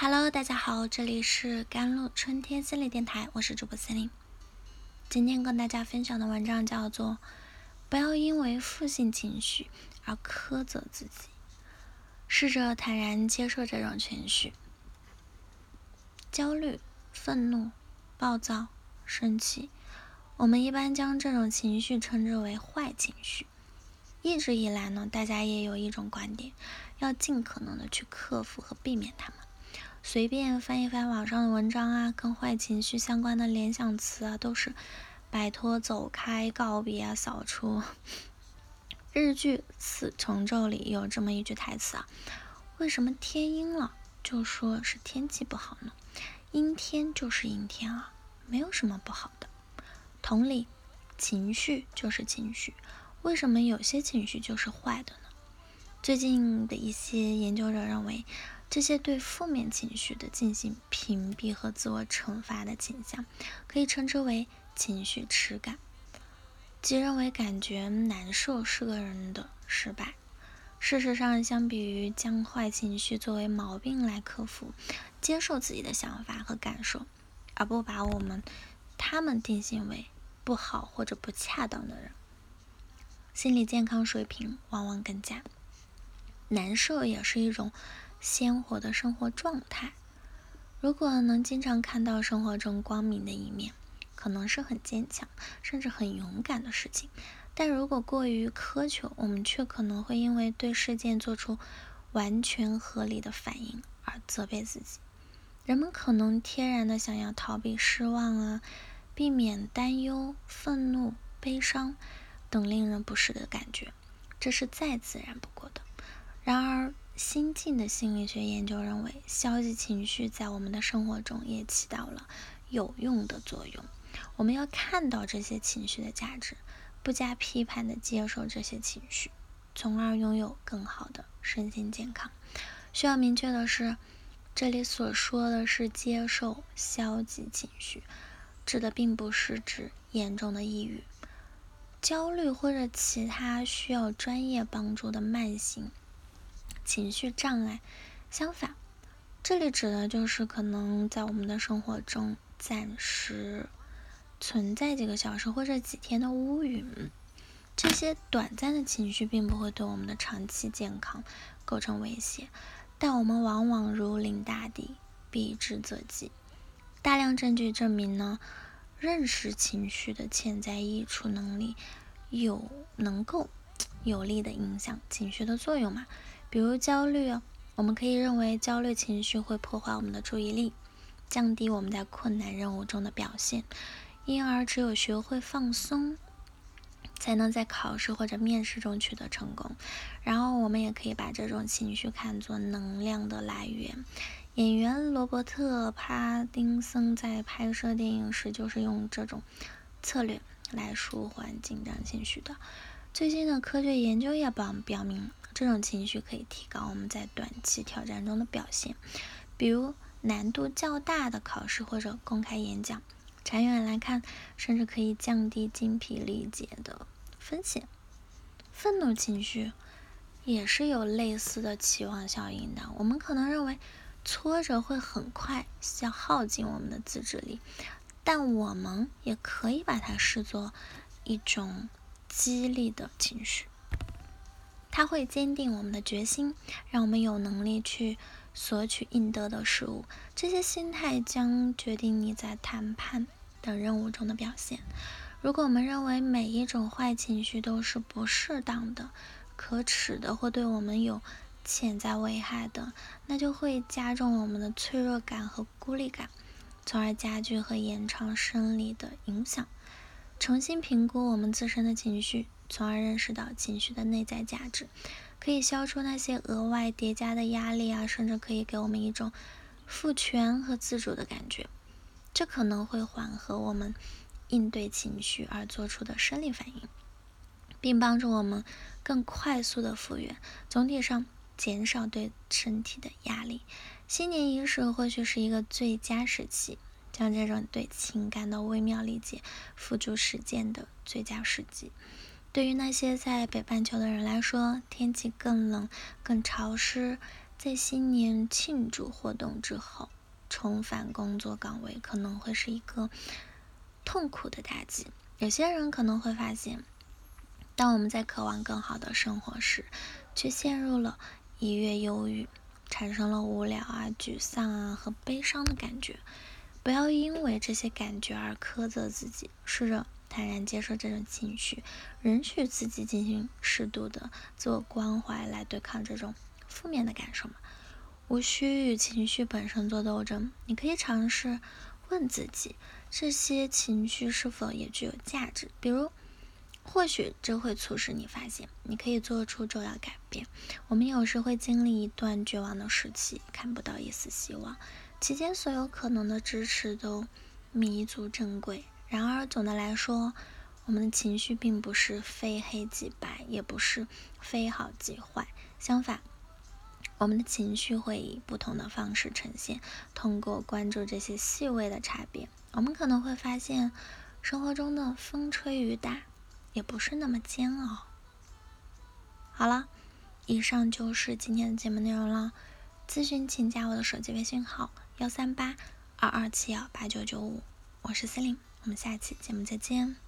Hello，大家好，这里是甘露春天心理电台，我是主播森林。今天跟大家分享的文章叫做《不要因为负性情绪而苛责自己》，试着坦然接受这种情绪。焦虑、愤怒、暴躁、生气，我们一般将这种情绪称之为坏情绪。一直以来呢，大家也有一种观点，要尽可能的去克服和避免它们。随便翻一翻网上的文章啊，跟坏情绪相关的联想词啊，都是摆脱、走开、告别啊、扫除。日剧《死重奏》里有这么一句台词啊：为什么天阴了就说是天气不好呢？阴天就是阴天啊，没有什么不好的。同理，情绪就是情绪，为什么有些情绪就是坏的呢？最近的一些研究者认为。这些对负面情绪的进行屏蔽和自我惩罚的倾向，可以称之为情绪耻感，即认为感觉难受是个人的失败。事实上，相比于将坏情绪作为毛病来克服，接受自己的想法和感受，而不把我们他们定性为不好或者不恰当的人，心理健康水平往往更佳。难受也是一种。鲜活的生活状态，如果能经常看到生活中光明的一面，可能是很坚强，甚至很勇敢的事情。但如果过于苛求，我们却可能会因为对事件做出完全合理的反应而责备自己。人们可能天然的想要逃避失望啊，避免担忧、愤怒、悲伤等令人不适的感觉，这是再自然不过的。然而，新晋的心理学研究认为，消极情绪在我们的生活中也起到了有用的作用。我们要看到这些情绪的价值，不加批判地接受这些情绪，从而拥有更好的身心健康。需要明确的是，这里所说的是接受消极情绪，指的并不是指严重的抑郁、焦虑或者其他需要专业帮助的慢性。情绪障碍，相反，这里指的就是可能在我们的生活中暂时存在几个小时或者几天的乌云。这些短暂的情绪并不会对我们的长期健康构成威胁，但我们往往如临大敌，避之则吉。大量证据证明呢，认识情绪的潜在益处能力有能够 有力的影响情绪的作用嘛？比如焦虑，我们可以认为焦虑情绪会破坏我们的注意力，降低我们在困难任务中的表现，因而只有学会放松，才能在考试或者面试中取得成功。然后我们也可以把这种情绪看作能量的来源。演员罗伯特·帕丁森在拍摄电影时就是用这种策略来舒缓紧张情绪的。最近的科学研究也表表明。这种情绪可以提高我们在短期挑战中的表现，比如难度较大的考试或者公开演讲。长远来看，甚至可以降低精疲力竭的风险。愤怒情绪也是有类似的期望效应的。我们可能认为挫折会很快消耗尽我们的自制力，但我们也可以把它视作一种激励的情绪。它会坚定我们的决心，让我们有能力去索取应得的事物。这些心态将决定你在谈判等任务中的表现。如果我们认为每一种坏情绪都是不适当的、可耻的或对我们有潜在危害的，那就会加重我们的脆弱感和孤立感，从而加剧和延长生理的影响。重新评估我们自身的情绪。从而认识到情绪的内在价值，可以消除那些额外叠加的压力啊，甚至可以给我们一种赋权和自主的感觉。这可能会缓和我们应对情绪而做出的生理反应，并帮助我们更快速的复原。总体上，减少对身体的压力。新年伊始或许是一个最佳时期，将这种对情感的微妙理解付诸实践的最佳时机。对于那些在北半球的人来说，天气更冷、更潮湿、在新年庆祝活动之后，重返工作岗位可能会是一个痛苦的打击。有些人可能会发现，当我们在渴望更好的生活时，却陷入了一月忧郁，产生了无聊啊、沮丧啊和悲伤的感觉。不要因为这些感觉而苛责自己，试着坦然接受这种情绪，允许自己进行适度的自我关怀来对抗这种。负面的感受嘛，无需与情绪本身做斗争。你可以尝试问自己，这些情绪是否也具有价值？比如，或许这会促使你发现，你可以做出重要改变。我们有时会经历一段绝望的时期，看不到一丝希望，期间所有可能的支持都弥足珍贵。然而，总的来说，我们的情绪并不是非黑即白，也不是非好即坏，相反。我们的情绪会以不同的方式呈现。通过关注这些细微的差别，我们可能会发现，生活中的风吹雨打也不是那么煎熬。好了，以上就是今天的节目内容了。咨询请加我的手机微信号：幺三八二二七幺八九九五。我是司令，我们下期节目再见。